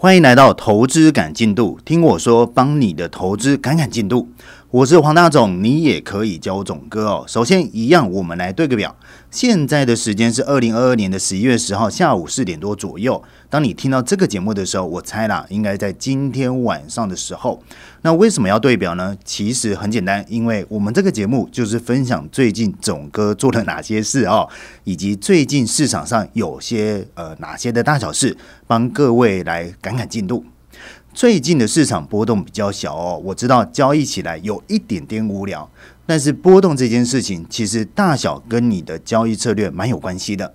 欢迎来到投资赶进度，听我说，帮你的投资赶赶进度。我是黄大总，你也可以叫我总哥哦。首先，一样，我们来对个表。现在的时间是二零二二年的十一月十号下午四点多左右。当你听到这个节目的时候，我猜啦，应该在今天晚上的时候。那为什么要对表呢？其实很简单，因为我们这个节目就是分享最近总哥做了哪些事哦，以及最近市场上有些呃哪些的大小事，帮各位来赶赶进度。最近的市场波动比较小哦，我知道交易起来有一点点无聊，但是波动这件事情其实大小跟你的交易策略蛮有关系的。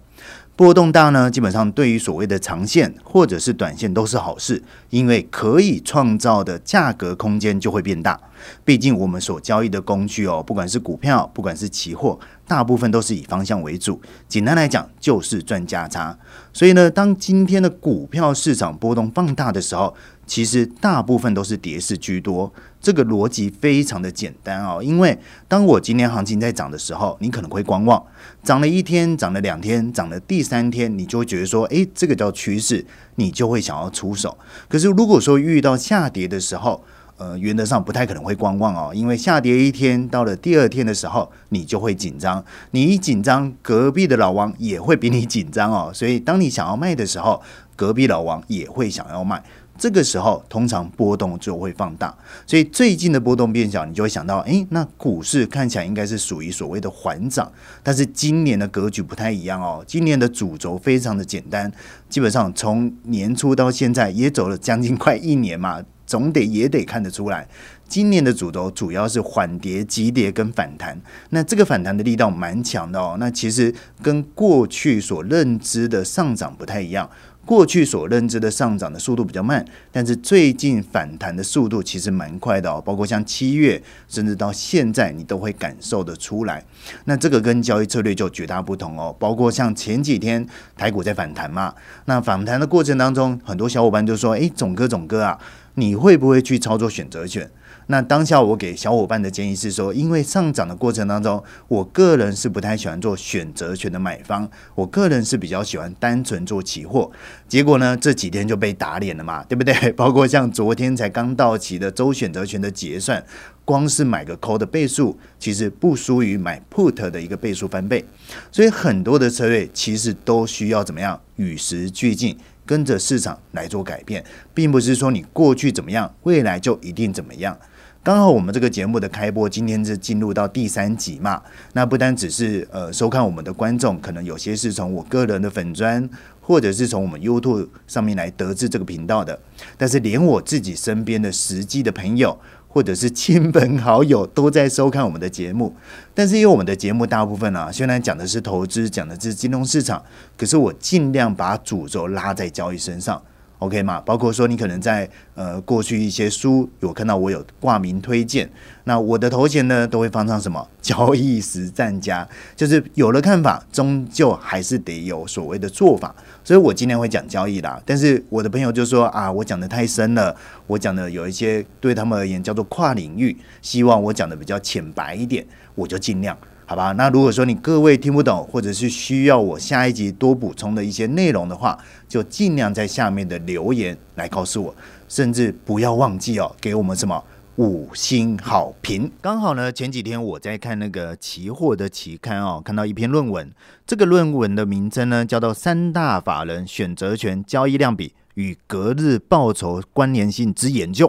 波动大呢，基本上对于所谓的长线或者是短线都是好事，因为可以创造的价格空间就会变大。毕竟我们所交易的工具哦，不管是股票，不管是期货，大部分都是以方向为主。简单来讲，就是赚价差。所以呢，当今天的股票市场波动放大的时候，其实大部分都是跌势居多，这个逻辑非常的简单哦。因为当我今天行情在涨的时候，你可能会观望，涨了一天，涨了两天，涨了第三天，你就会觉得说，诶，这个叫趋势，你就会想要出手。可是如果说遇到下跌的时候，呃，原则上不太可能会观望哦，因为下跌一天，到了第二天的时候，你就会紧张，你一紧张，隔壁的老王也会比你紧张哦。所以当你想要卖的时候，隔壁老王也会想要卖。这个时候，通常波动就会放大，所以最近的波动变小，你就会想到，诶，那股市看起来应该是属于所谓的缓涨，但是今年的格局不太一样哦。今年的主轴非常的简单，基本上从年初到现在也走了将近快一年嘛，总得也得看得出来，今年的主轴主要是缓跌、急跌跟反弹。那这个反弹的力道蛮强的哦。那其实跟过去所认知的上涨不太一样。过去所认知的上涨的速度比较慢，但是最近反弹的速度其实蛮快的哦。包括像七月，甚至到现在，你都会感受得出来。那这个跟交易策略就绝大不同哦。包括像前几天台股在反弹嘛，那反弹的过程当中，很多小伙伴就说：“诶，总哥，总哥啊，你会不会去操作选择权？”那当下我给小伙伴的建议是说，因为上涨的过程当中，我个人是不太喜欢做选择权的买方，我个人是比较喜欢单纯做期货。结果呢，这几天就被打脸了嘛，对不对？包括像昨天才刚到期的周选择权的结算，光是买个 call 的倍数，其实不输于买 put 的一个倍数翻倍。所以很多的策略其实都需要怎么样与时俱进，跟着市场来做改变，并不是说你过去怎么样，未来就一定怎么样。刚好我们这个节目的开播，今天是进入到第三集嘛？那不单只是呃收看我们的观众，可能有些是从我个人的粉砖，或者是从我们 YouTube 上面来得知这个频道的，但是连我自己身边的实际的朋友，或者是亲朋好友都在收看我们的节目。但是因为我们的节目大部分啊，虽然讲的是投资，讲的是金融市场，可是我尽量把主轴拉在交易身上。OK 嘛？包括说你可能在呃过去一些书有看到我有挂名推荐，那我的头衔呢都会放上什么 交易实战家，就是有了看法，终究还是得有所谓的做法。所以我今天会讲交易啦，但是我的朋友就说啊，我讲的太深了，我讲的有一些对他们而言叫做跨领域，希望我讲的比较浅白一点，我就尽量。好吧，那如果说你各位听不懂，或者是需要我下一集多补充的一些内容的话，就尽量在下面的留言来告诉我，甚至不要忘记哦，给我们什么五星好评。刚好呢，前几天我在看那个期货的期刊哦，看到一篇论文，这个论文的名称呢叫做《三大法人选择权交易量比与隔日报酬关联性之研究》。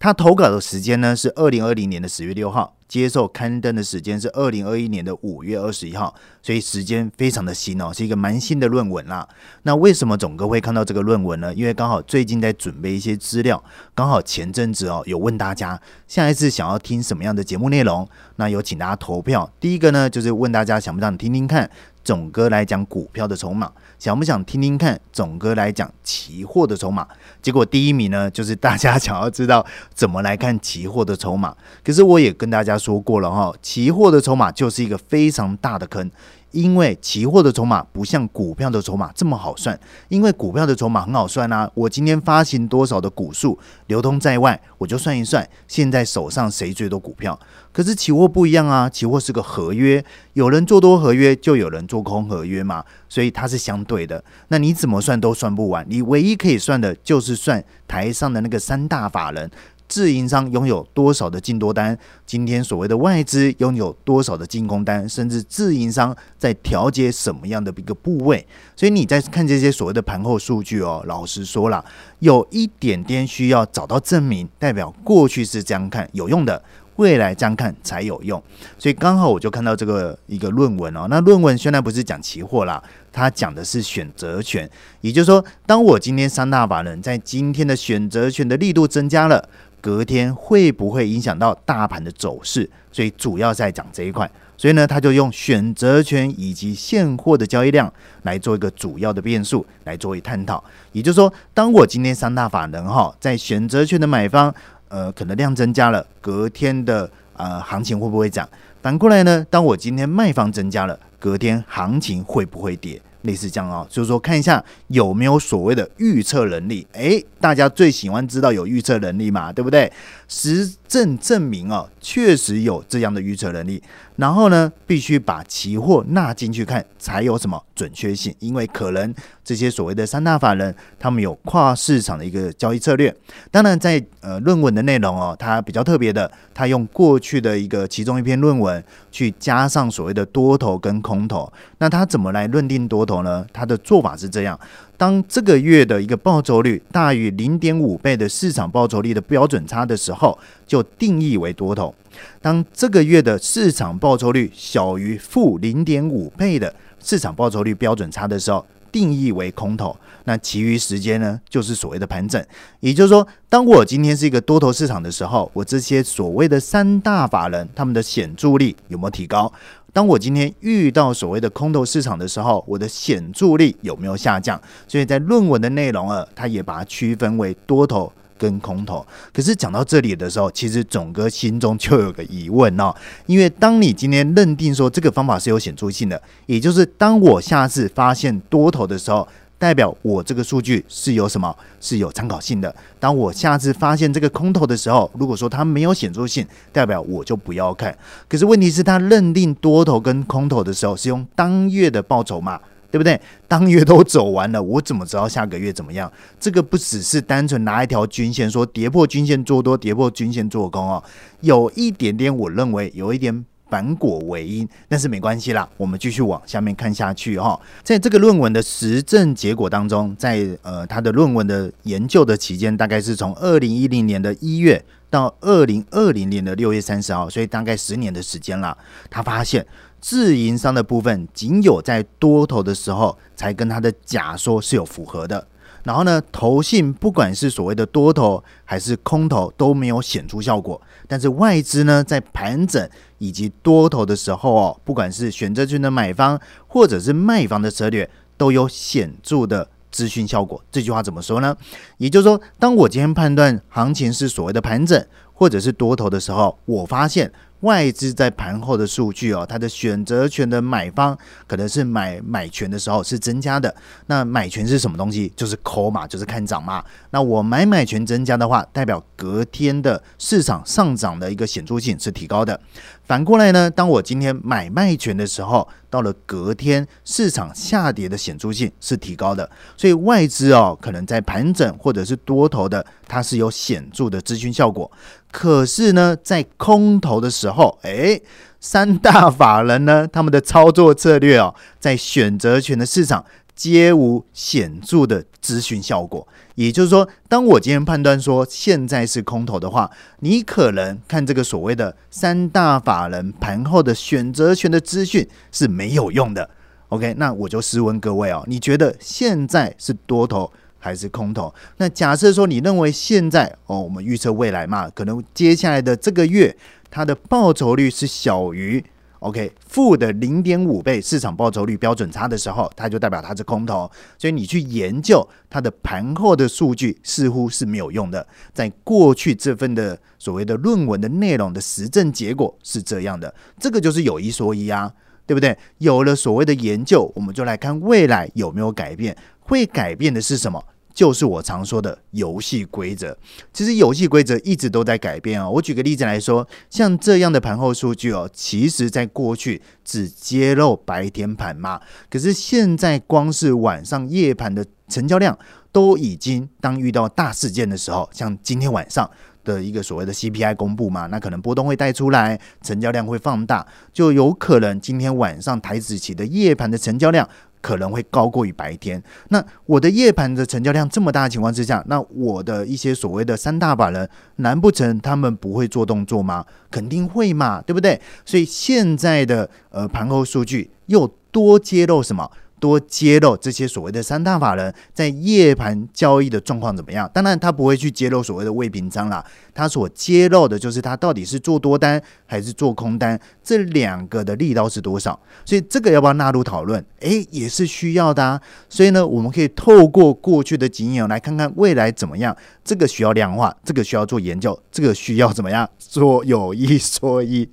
他投稿的时间呢是二零二零年的十月六号。接受刊登的时间是二零二一年的五月二十一号，所以时间非常的新哦，是一个蛮新的论文啦。那为什么总哥会看到这个论文呢？因为刚好最近在准备一些资料，刚好前阵子哦有问大家下一次想要听什么样的节目内容，那有请大家投票。第一个呢就是问大家想不想听听看总哥来讲股票的筹码，想不想听听看总哥来讲期货的筹码？结果第一名呢就是大家想要知道怎么来看期货的筹码，可是我也跟大家。说过了哈，期货的筹码就是一个非常大的坑，因为期货的筹码不像股票的筹码这么好算，因为股票的筹码很好算啊，我今天发行多少的股数流通在外，我就算一算，现在手上谁最多股票。可是期货不一样啊，期货是个合约，有人做多合约，就有人做空合约嘛，所以它是相对的。那你怎么算都算不完，你唯一可以算的就是算台上的那个三大法人。自营商拥有多少的进多单？今天所谓的外资拥有多少的进空单？甚至自营商在调节什么样的一个部位？所以你在看这些所谓的盘后数据哦，老实说了，有一点点需要找到证明，代表过去是这样看有用的，未来这样看才有用。所以刚好我就看到这个一个论文哦，那论文虽然不是讲期货啦，它讲的是选择权，也就是说，当我今天三大法人在今天的选择权的力度增加了。隔天会不会影响到大盘的走势？所以主要在讲这一块。所以呢，他就用选择权以及现货的交易量来做一个主要的变数来作为探讨。也就是说，当我今天三大法人哈在选择权的买方，呃，可能量增加了，隔天的呃行情会不会涨？反过来呢，当我今天卖方增加了，隔天行情会不会跌？类似这样哦，就是说看一下有没有所谓的预测能力。诶，大家最喜欢知道有预测能力嘛，对不对？实证证明哦，确实有这样的预测能力。然后呢，必须把期货纳进去看，才有什么准确性。因为可能这些所谓的三大法人，他们有跨市场的一个交易策略。当然，在呃论文的内容哦，它比较特别的，它用过去的一个其中一篇论文去加上所谓的多头跟空头。那它怎么来论定多头呢？它的做法是这样：当这个月的一个报酬率大于零点五倍的市场报酬率的标准差的时候，就定义为多头。当这个月的市场报酬率小于负零点五倍的市场报酬率标准差的时候，定义为空头。那其余时间呢，就是所谓的盘整。也就是说，当我今天是一个多头市场的时候，我这些所谓的三大法人他们的显著力有没有提高？当我今天遇到所谓的空头市场的时候，我的显著力有没有下降？所以在论文的内容啊，它也把它区分为多头。跟空头，可是讲到这里的时候，其实总哥心中就有个疑问哦，因为当你今天认定说这个方法是有显著性的，也就是当我下次发现多头的时候，代表我这个数据是有什么是有参考性的；当我下次发现这个空头的时候，如果说它没有显著性，代表我就不要看。可是问题是，他认定多头跟空头的时候是用当月的报酬嘛？对不对？当月都走完了，我怎么知道下个月怎么样？这个不只是单纯拿一条均线说跌破均线做多，跌破均线做空哦，有一点点，我认为有一点反果为因，但是没关系啦，我们继续往下面看下去哈。在这个论文的实证结果当中，在呃他的论文的研究的期间，大概是从二零一零年的一月到二零二零年的六月三十号，所以大概十年的时间了。他发现。自营商的部分，仅有在多头的时候才跟他的假说是有符合的。然后呢，投信不管是所谓的多头还是空头都没有显著效果。但是外资呢，在盘整以及多头的时候哦，不管是选择权的买方或者是卖方的策略，都有显著的资讯效果。这句话怎么说呢？也就是说，当我今天判断行情是所谓的盘整或者是多头的时候，我发现。外资在盘后的数据哦，它的选择权的买方可能是买买权的时候是增加的。那买权是什么东西？就是 call 嘛，就是看涨嘛。那我买买权增加的话，代表隔天的市场上涨的一个显著性是提高的。反过来呢，当我今天买卖权的时候，到了隔天市场下跌的显著性是提高的。所以外资哦，可能在盘整或者是多头的，它是有显著的资讯效果。可是呢，在空头的时候，后哎，三大法人呢，他们的操作策略哦，在选择权的市场皆无显著的资讯效果。也就是说，当我今天判断说现在是空头的话，你可能看这个所谓的三大法人盘后的选择权的资讯是没有用的。OK，那我就试问各位哦，你觉得现在是多头？还是空头？那假设说你认为现在哦，我们预测未来嘛，可能接下来的这个月它的报酬率是小于 OK 负的零点五倍市场报酬率标准差的时候，它就代表它是空头。所以你去研究它的盘后的数据似乎是没有用的。在过去这份的所谓的论文的内容的实证结果是这样的，这个就是有一说一啊。对对不对？有了所谓的研究，我们就来看未来有没有改变，会改变的是什么？就是我常说的游戏规则。其实游戏规则一直都在改变哦。我举个例子来说，像这样的盘后数据哦，其实在过去只揭露白天盘嘛，可是现在光是晚上夜盘的成交量，都已经当遇到大事件的时候，像今天晚上的一个所谓的 CPI 公布嘛，那可能波动会带出来，成交量会放大，就有可能今天晚上台子期的夜盘的成交量。可能会高过于白天。那我的夜盘的成交量这么大的情况之下，那我的一些所谓的三大法人，难不成他们不会做动作吗？肯定会嘛，对不对？所以现在的呃盘后数据又多揭露什么？多揭露这些所谓的三大法人在夜盘交易的状况怎么样？当然，他不会去揭露所谓的未平仓啦，他所揭露的就是他到底是做多单还是做空单，这两个的力道是多少？所以这个要不要纳入讨论？诶，也是需要的。啊所以呢，我们可以透过过去的经验来看看未来怎么样。这个需要量化，这个需要做研究，这个需要怎么样做有一说一。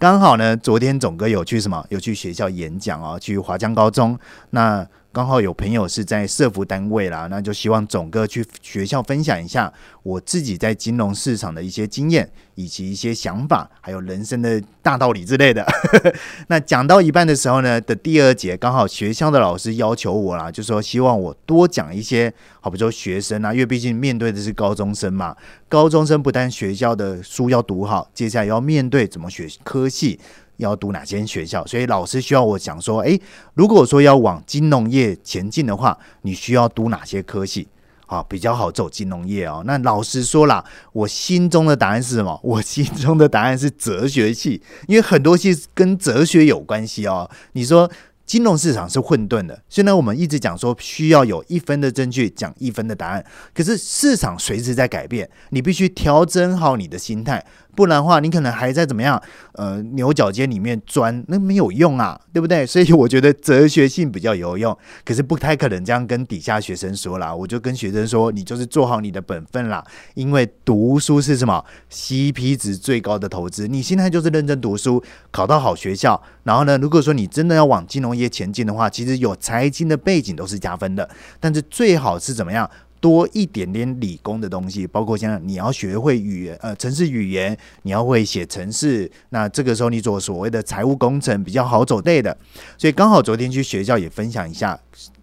刚好呢，昨天总哥有去什么？有去学校演讲哦，去华江高中。那刚好有朋友是在社服单位啦，那就希望总哥去学校分享一下我自己在金融市场的一些经验，以及一些想法，还有人生的大道理之类的。那讲到一半的时候呢，的第二节刚好学校的老师要求我啦，就说希望我多讲一些，好比说学生啊，因为毕竟面对的是高中生嘛，高中生不但学校的书要读好，接下来要面对怎么学科系。要读哪间学校？所以老师需要我讲说，诶，如果说要往金融业前进的话，你需要读哪些科系？啊，比较好走金融业哦。那老师说啦，我心中的答案是什么？我心中的答案是哲学系，因为很多系跟哲学有关系哦。你说。金融市场是混沌的，现在我们一直讲说需要有一分的证据讲一分的答案，可是市场随时在改变，你必须调整好你的心态，不然的话，你可能还在怎么样？呃，牛角尖里面钻，那没有用啊，对不对？所以我觉得哲学性比较有用，可是不太可能这样跟底下学生说啦。我就跟学生说，你就是做好你的本分啦，因为读书是什么 CP 值最高的投资，你现在就是认真读书，考到好学校，然后呢，如果说你真的要往金融业前进的话，其实有财经的背景都是加分的，但是最好是怎么样多一点点理工的东西，包括像你要学会语言，呃，城市语言，你要会写城市，那这个时候你做所谓的财务工程比较好走对的，所以刚好昨天去学校也分享一下。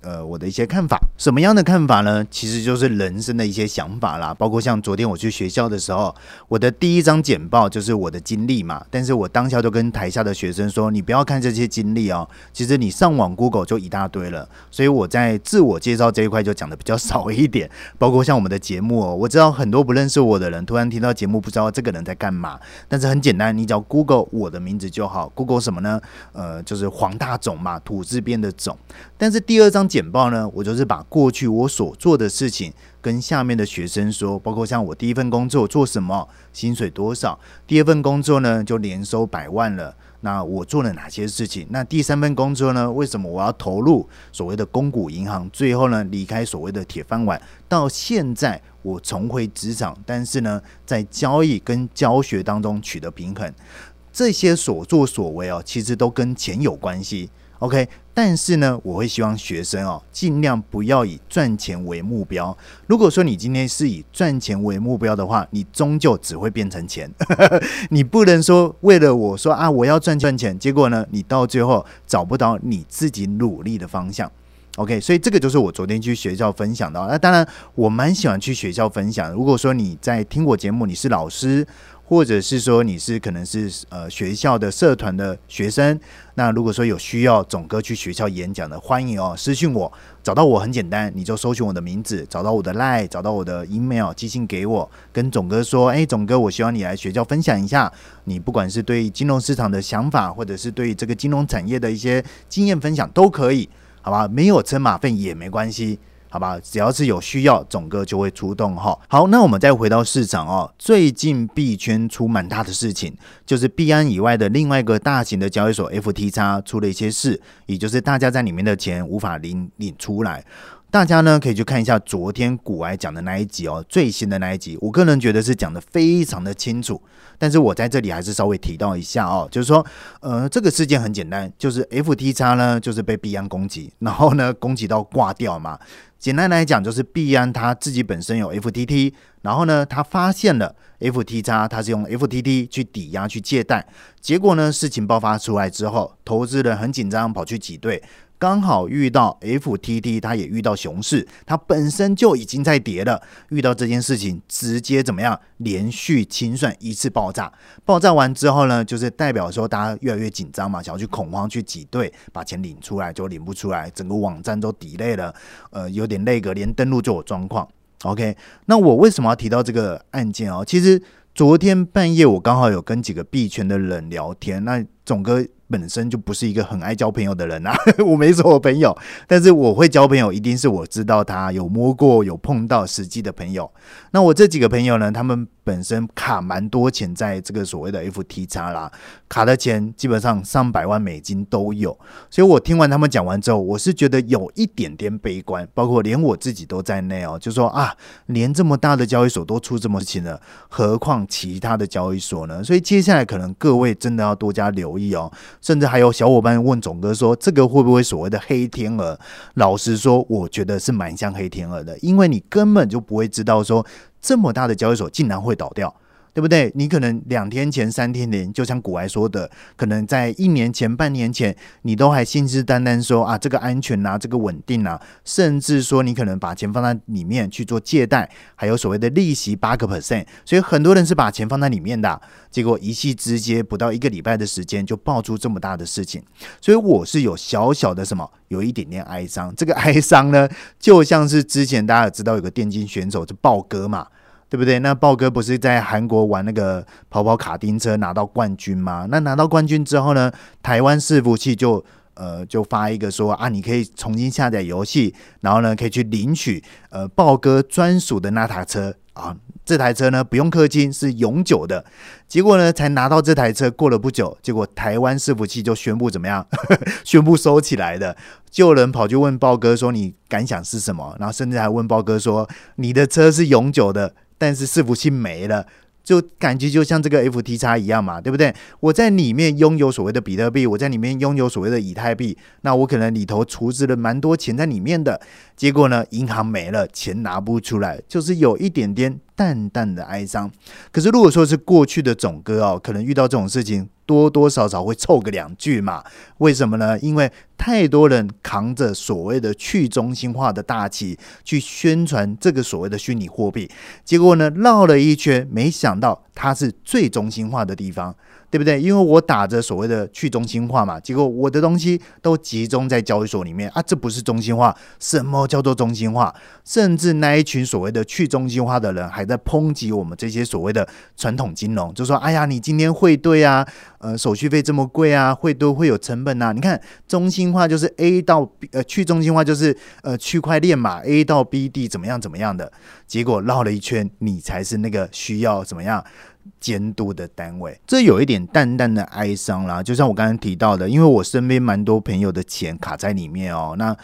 呃，我的一些看法，什么样的看法呢？其实就是人生的一些想法啦。包括像昨天我去学校的时候，我的第一张简报就是我的经历嘛。但是我当下就跟台下的学生说：“你不要看这些经历哦，其实你上网 Google 就一大堆了。”所以我在自我介绍这一块就讲的比较少一点。包括像我们的节目哦，我知道很多不认识我的人突然听到节目，不知道这个人在干嘛。但是很简单，你只要 Google 我的名字就好。Google 什么呢？呃，就是黄大总嘛，土字边的总。但是第二张简简报呢，我就是把过去我所做的事情跟下面的学生说，包括像我第一份工作做什么，薪水多少，第二份工作呢就年收百万了，那我做了哪些事情？那第三份工作呢，为什么我要投入所谓的公股银行？最后呢，离开所谓的铁饭碗，到现在我重回职场，但是呢，在交易跟教学当中取得平衡，这些所作所为哦，其实都跟钱有关系。OK，但是呢，我会希望学生哦，尽量不要以赚钱为目标。如果说你今天是以赚钱为目标的话，你终究只会变成钱。你不能说为了我说啊，我要赚赚钱，结果呢，你到最后找不到你自己努力的方向。OK，所以这个就是我昨天去学校分享的。那当然，我蛮喜欢去学校分享。如果说你在听我节目，你是老师。或者是说你是可能是呃学校的社团的学生，那如果说有需要总哥去学校演讲的，欢迎哦私信我，找到我很简单，你就搜寻我的名字，找到我的 line，找到我的 email，寄信给我，跟总哥说，哎，总哥，我希望你来学校分享一下，你不管是对金融市场的想法，或者是对这个金融产业的一些经验分享都可以，好吧？没有车马费也没关系。好吧，只要是有需要，总哥就会出动哈。好，那我们再回到市场哦。最近币圈出蛮大的事情，就是币安以外的另外一个大型的交易所 FTX 出了一些事，也就是大家在里面的钱无法领领出来。大家呢可以去看一下昨天古埃讲的那一集哦，最新的那一集，我个人觉得是讲的非常的清楚。但是我在这里还是稍微提到一下哦，就是说，呃，这个事件很简单，就是 F T X 呢就是被币安攻击，然后呢攻击到挂掉嘛。简单来讲，就是币安他自己本身有 F T T，然后呢他发现了 F T X，他是用 F T T 去抵押去借贷，结果呢事情爆发出来之后，投资人很紧张，跑去挤兑。刚好遇到 FTT，它也遇到熊市，它本身就已经在跌了。遇到这件事情，直接怎么样？连续清算一次爆炸，爆炸完之后呢，就是代表说大家越来越紧张嘛，想要去恐慌去挤兑，把钱领出来就领不出来，整个网站都抵累了，呃，有点那个，连登录就有状况。OK，那我为什么要提到这个案件哦？其实昨天半夜我刚好有跟几个币圈的人聊天，那总哥。本身就不是一个很爱交朋友的人啊，我没什么朋友，但是我会交朋友，一定是我知道他有摸过、有碰到实际的朋友。那我这几个朋友呢，他们。本身卡蛮多钱在这个所谓的 FTX 啦，卡的钱基本上上百万美金都有，所以我听完他们讲完之后，我是觉得有一点点悲观，包括连我自己都在内哦，就说啊，连这么大的交易所都出这么钱了，何况其他的交易所呢？所以接下来可能各位真的要多加留意哦，甚至还有小伙伴问总哥说，这个会不会所谓的黑天鹅？老实说，我觉得是蛮像黑天鹅的，因为你根本就不会知道说。这么大的交易所竟然会倒掉，对不对？你可能两天前、三天前，就像古埃说的，可能在一年前、半年前，你都还信誓旦旦说啊，这个安全啊，这个稳定啊，甚至说你可能把钱放在里面去做借贷，还有所谓的利息八个 percent，所以很多人是把钱放在里面的，结果一夕之间不到一个礼拜的时间就爆出这么大的事情，所以我是有小小的什么，有一点点哀伤。这个哀伤呢，就像是之前大家也知道有个电竞选手是豹哥嘛。对不对？那豹哥不是在韩国玩那个跑跑卡丁车拿到冠军吗？那拿到冠军之后呢，台湾伺服器就呃就发一个说啊，你可以重新下载游戏，然后呢可以去领取呃豹哥专属的那台车啊。这台车呢不用氪金，是永久的。结果呢才拿到这台车，过了不久，结果台湾伺服器就宣布怎么样？宣布收起来的。就有人跑去问豹哥说你感想是什么？然后甚至还问豹哥说你的车是永久的。但是伺服器没了，就感觉就像这个 FTX 一样嘛，对不对？我在里面拥有所谓的比特币，我在里面拥有所谓的以太币，那我可能里头储值了蛮多钱在里面的，结果呢，银行没了，钱拿不出来，就是有一点点淡淡的哀伤。可是如果说是过去的总哥哦，可能遇到这种事情。多多少少会凑个两句嘛？为什么呢？因为太多人扛着所谓的去中心化的大旗去宣传这个所谓的虚拟货币，结果呢绕了一圈，没想到它是最中心化的地方。对不对？因为我打着所谓的去中心化嘛，结果我的东西都集中在交易所里面啊，这不是中心化。什么叫做中心化？甚至那一群所谓的去中心化的人还在抨击我们这些所谓的传统金融，就说：“哎呀，你今天汇兑啊，呃，手续费这么贵啊，汇兑会有成本啊。你看中心化就是 A 到 B，呃，去中心化就是呃区块链嘛，A 到 B 地怎么样怎么样的，结果绕了一圈，你才是那个需要怎么样？”监督的单位，这有一点淡淡的哀伤啦。就像我刚刚提到的，因为我身边蛮多朋友的钱卡在里面哦。那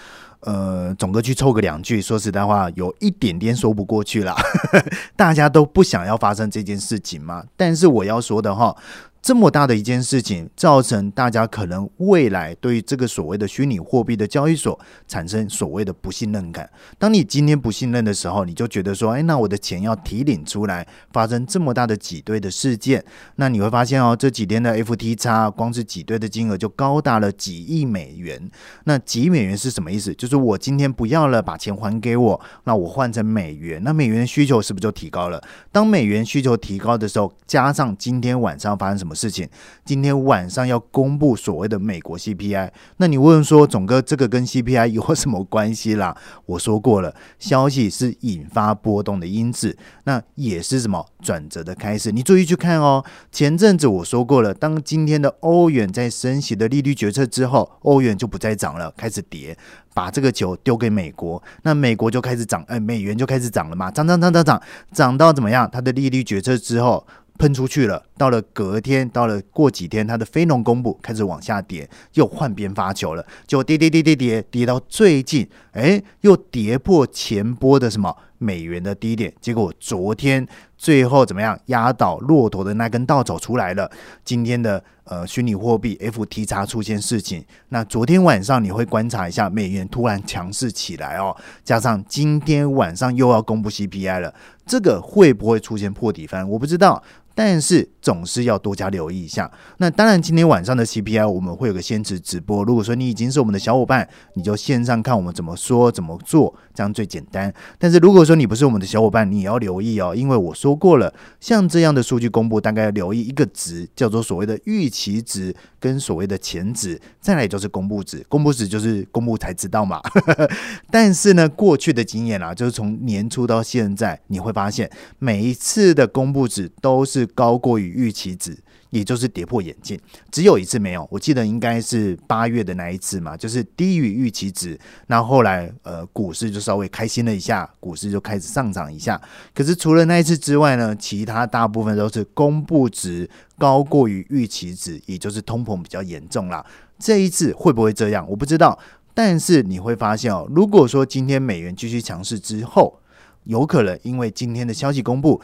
呃，总哥去凑个两句，说实在话，有一点点说不过去啦。大家都不想要发生这件事情嘛。但是我要说的哈。这么大的一件事情，造成大家可能未来对于这个所谓的虚拟货币的交易所产生所谓的不信任感。当你今天不信任的时候，你就觉得说，哎，那我的钱要提领出来，发生这么大的挤兑的事件，那你会发现哦，这几天的 FTX 光是挤兑的金额就高达了几亿美元。那几亿美元是什么意思？就是我今天不要了，把钱还给我，那我换成美元，那美元需求是不是就提高了？当美元需求提高的时候，加上今天晚上发生什么？事情，今天晚上要公布所谓的美国 CPI，那你问说总哥这个跟 CPI 有什么关系啦？我说过了，消息是引发波动的因子，那也是什么转折的开始？你注意去看哦。前阵子我说过了，当今天的欧元在升息的利率决策之后，欧元就不再涨了，开始跌，把这个球丢给美国，那美国就开始涨，哎，美元就开始涨了嘛，涨涨涨涨涨，涨到怎么样？它的利率决策之后喷出去了。到了隔天，到了过几天，它的非农公布开始往下跌，又换边发球了，就跌跌跌跌跌跌到最近，哎，又跌破前波的什么美元的低点，结果昨天最后怎么样压倒骆驼的那根稻草出来了，今天的呃虚拟货币 FTX 出现事情，那昨天晚上你会观察一下美元突然强势起来哦，加上今天晚上又要公布 CPI 了，这个会不会出现破底翻？我不知道。但是总是要多加留意一下。那当然，今天晚上的 CPI 我们会有个先持直播。如果说你已经是我们的小伙伴，你就线上看我们怎么说怎么做，这样最简单。但是如果说你不是我们的小伙伴，你也要留意哦，因为我说过了，像这样的数据公布，大概要留意一个值，叫做所谓的预期值跟所谓的前值，再来就是公布值。公布值就是公布才知道嘛。但是呢，过去的经验啊，就是从年初到现在，你会发现每一次的公布值都是。高过于预期值，也就是跌破眼镜。只有一次没有，我记得应该是八月的那一次嘛，就是低于预期值。那后来呃，股市就稍微开心了一下，股市就开始上涨一下。可是除了那一次之外呢，其他大部分都是公布值高过于预期值，也就是通膨比较严重啦。这一次会不会这样？我不知道。但是你会发现哦，如果说今天美元继续强势之后，有可能因为今天的消息公布。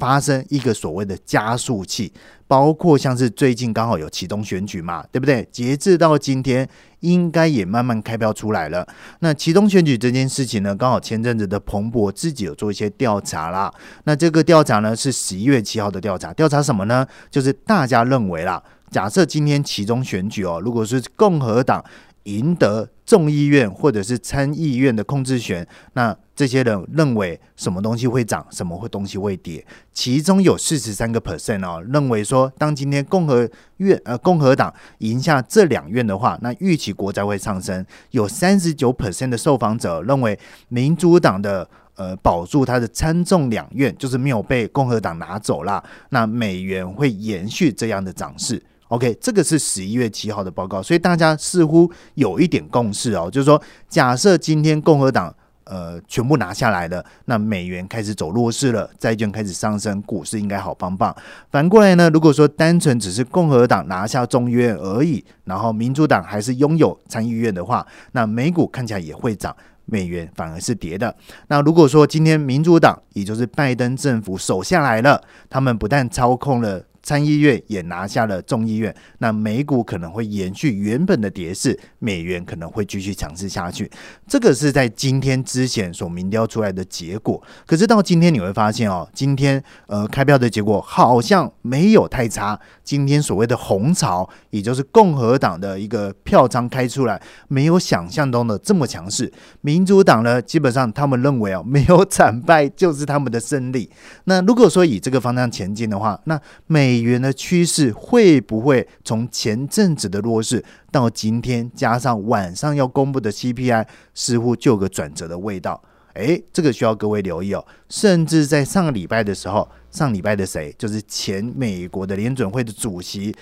发生一个所谓的加速器，包括像是最近刚好有启动选举嘛，对不对？截至到今天，应该也慢慢开票出来了。那启动选举这件事情呢，刚好前阵子的彭博自己有做一些调查啦。那这个调查呢是十一月七号的调查，调查什么呢？就是大家认为啦，假设今天其中选举哦，如果是共和党赢得众议院或者是参议院的控制权，那这些人认为什么东西会涨，什么会东西会跌，其中有四十三个 percent 哦，认为说当今天共和院呃共和党赢下这两院的话，那预期国债会上升。有三十九 percent 的受访者认为民主党的呃保住他的参众两院，就是没有被共和党拿走啦，那美元会延续这样的涨势。OK，这个是十一月七号的报告，所以大家似乎有一点共识哦，就是说假设今天共和党。呃，全部拿下来了，那美元开始走弱势了，债券开始上升，股市应该好棒棒。反过来呢，如果说单纯只是共和党拿下众议院而已，然后民主党还是拥有参议院的话，那美股看起来也会涨，美元反而是跌的。那如果说今天民主党，也就是拜登政府守下来了，他们不但操控了。参议院也拿下了众议院，那美股可能会延续原本的跌势，美元可能会继续强势下去。这个是在今天之前所民调出来的结果。可是到今天你会发现哦，今天呃开票的结果好像没有太差。今天所谓的红潮，也就是共和党的一个票仓开出来，没有想象中的这么强势。民主党呢，基本上他们认为哦，没有惨败就是他们的胜利。那如果说以这个方向前进的话，那美。美元的趋势会不会从前阵子的弱势到今天，加上晚上要公布的 CPI，似乎就有个转折的味道？诶，这个需要各位留意哦。甚至在上个礼拜的时候，上礼拜的谁，就是前美国的联准会的主席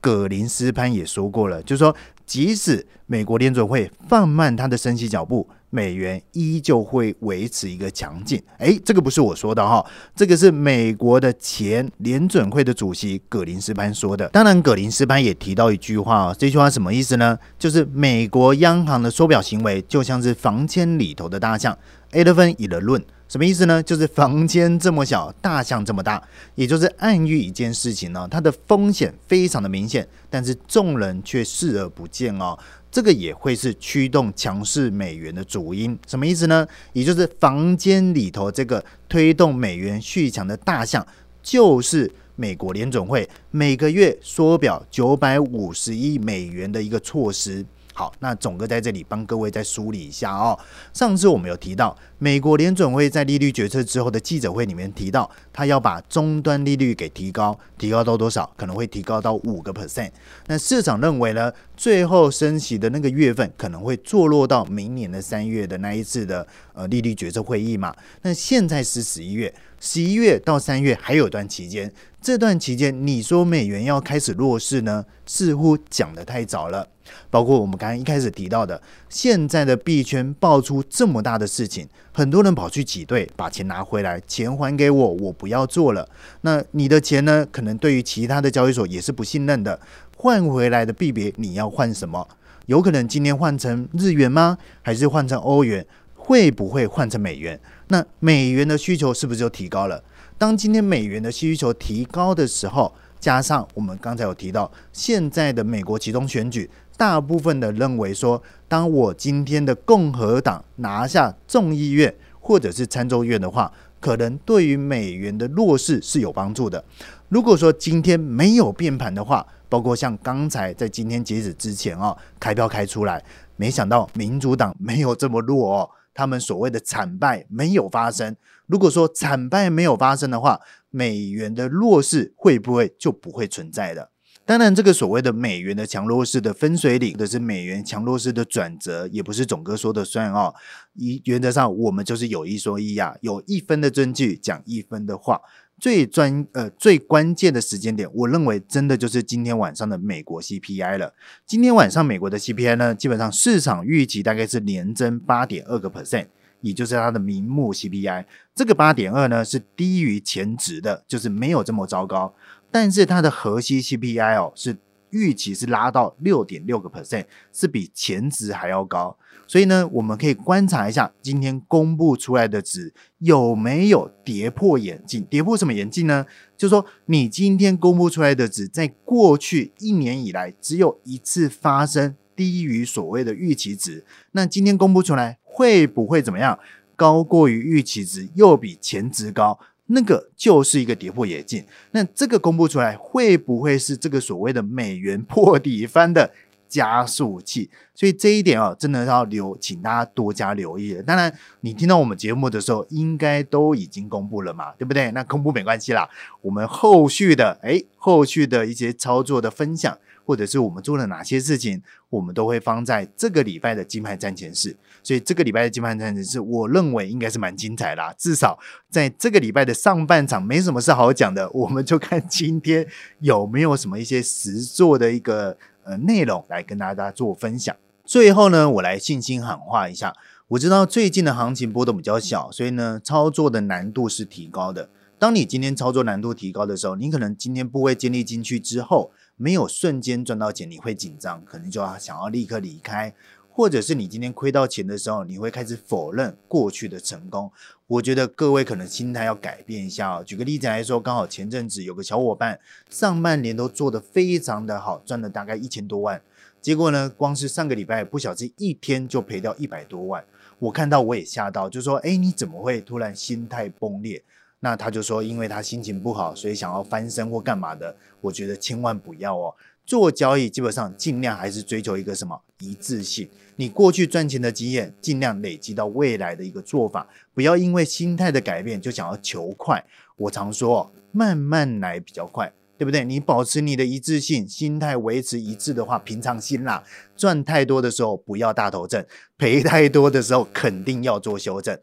葛林斯潘也说过了，就是说，即使美国联准会放慢它的升息脚步。美元依旧会维持一个强劲，诶，这个不是我说的哈，这个是美国的前联准会的主席葛林斯潘说的。当然，葛林斯潘也提到一句话啊，这句话什么意思呢？就是美国央行的缩表行为就像是房间里头的大象。A 的分以的论什么意思呢？就是房间这么小，大象这么大，也就是暗喻一件事情呢，它的风险非常的明显，但是众人却视而不见哦。这个也会是驱动强势美元的主因，什么意思呢？也就是房间里头这个推动美元续强的大象，就是美国联总会每个月缩表九百五十亿美元的一个措施。好，那总哥在这里帮各位再梳理一下哦。上次我们有提到，美国联准会在利率决策之后的记者会里面提到，他要把终端利率给提高，提高到多少？可能会提高到五个 percent。那市场认为呢，最后升息的那个月份可能会坐落到明年的三月的那一次的呃利率决策会议嘛？那现在是十一月。十一月到三月还有段期间，这段期间你说美元要开始弱势呢，似乎讲得太早了。包括我们刚刚一开始提到的，现在的币圈爆出这么大的事情，很多人跑去挤兑，把钱拿回来，钱还给我，我不要做了。那你的钱呢？可能对于其他的交易所也是不信任的，换回来的币别你要换什么？有可能今天换成日元吗？还是换成欧元？会不会换成美元？那美元的需求是不是就提高了？当今天美元的需求提高的时候，加上我们刚才有提到，现在的美国其中选举。大部分的认为说，当我今天的共和党拿下众议院或者是参众院的话，可能对于美元的弱势是有帮助的。如果说今天没有变盘的话，包括像刚才在今天截止之前啊，开票开出来，没想到民主党没有这么弱哦，他们所谓的惨败没有发生。如果说惨败没有发生的话，美元的弱势会不会就不会存在了？当然，这个所谓的美元的强弱势的分水岭，或者是美元强弱势的转折，也不是总哥说的算哦。一原则上，我们就是有一说一啊，有一分的证据讲一分的话。最专呃最关键的时间点，我认为真的就是今天晚上的美国 CPI 了。今天晚上美国的 CPI 呢，基本上市场预期大概是年增八点二个 percent，也就是它的名目 CPI。这个八点二呢是低于前值的，就是没有这么糟糕。但是它的核心 CPI 哦是预期是拉到六点六个 percent，是比前值还要高。所以呢，我们可以观察一下今天公布出来的值有没有跌破眼镜。跌破什么眼镜呢？就是说你今天公布出来的值，在过去一年以来只有一次发生低于所谓的预期值。那今天公布出来会不会怎么样？高过于预期值，又比前值高？那个就是一个跌破眼镜，那这个公布出来会不会是这个所谓的美元破底翻的加速器？所以这一点啊，真的要留，请大家多加留意了。当然，你听到我们节目的时候，应该都已经公布了嘛，对不对？那公布没关系啦，我们后续的哎，后续的一些操作的分享。或者是我们做了哪些事情，我们都会放在这个礼拜的金牌战前室。所以这个礼拜的金牌战前室，我认为应该是蛮精彩的。至少在这个礼拜的上半场没什么是好讲的，我们就看今天有没有什么一些实做的一个呃内容来跟大家做分享。最后呢，我来信心喊话一下。我知道最近的行情波动比较小，所以呢，操作的难度是提高的。当你今天操作难度提高的时候，你可能今天部位建立进去之后。没有瞬间赚到钱，你会紧张，可能就要想要立刻离开，或者是你今天亏到钱的时候，你会开始否认过去的成功。我觉得各位可能心态要改变一下哦。举个例子来说，刚好前阵子有个小伙伴上半年都做得非常的好，赚了大概一千多万，结果呢，光是上个礼拜不小心一天就赔掉一百多万。我看到我也吓到，就说：哎，你怎么会突然心态崩裂？那他就说，因为他心情不好，所以想要翻身或干嘛的。我觉得千万不要哦，做交易基本上尽量还是追求一个什么一致性。你过去赚钱的经验，尽量累积到未来的一个做法，不要因为心态的改变就想要求快。我常说，慢慢来比较快，对不对？你保持你的一致性，心态维持一致的话，平常心啦。赚太多的时候不要大头症，赔太多的时候肯定要做修正。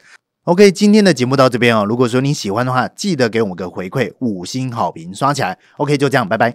OK，今天的节目到这边哦。如果说你喜欢的话，记得给我们个回馈，五星好评刷起来。OK，就这样，拜拜。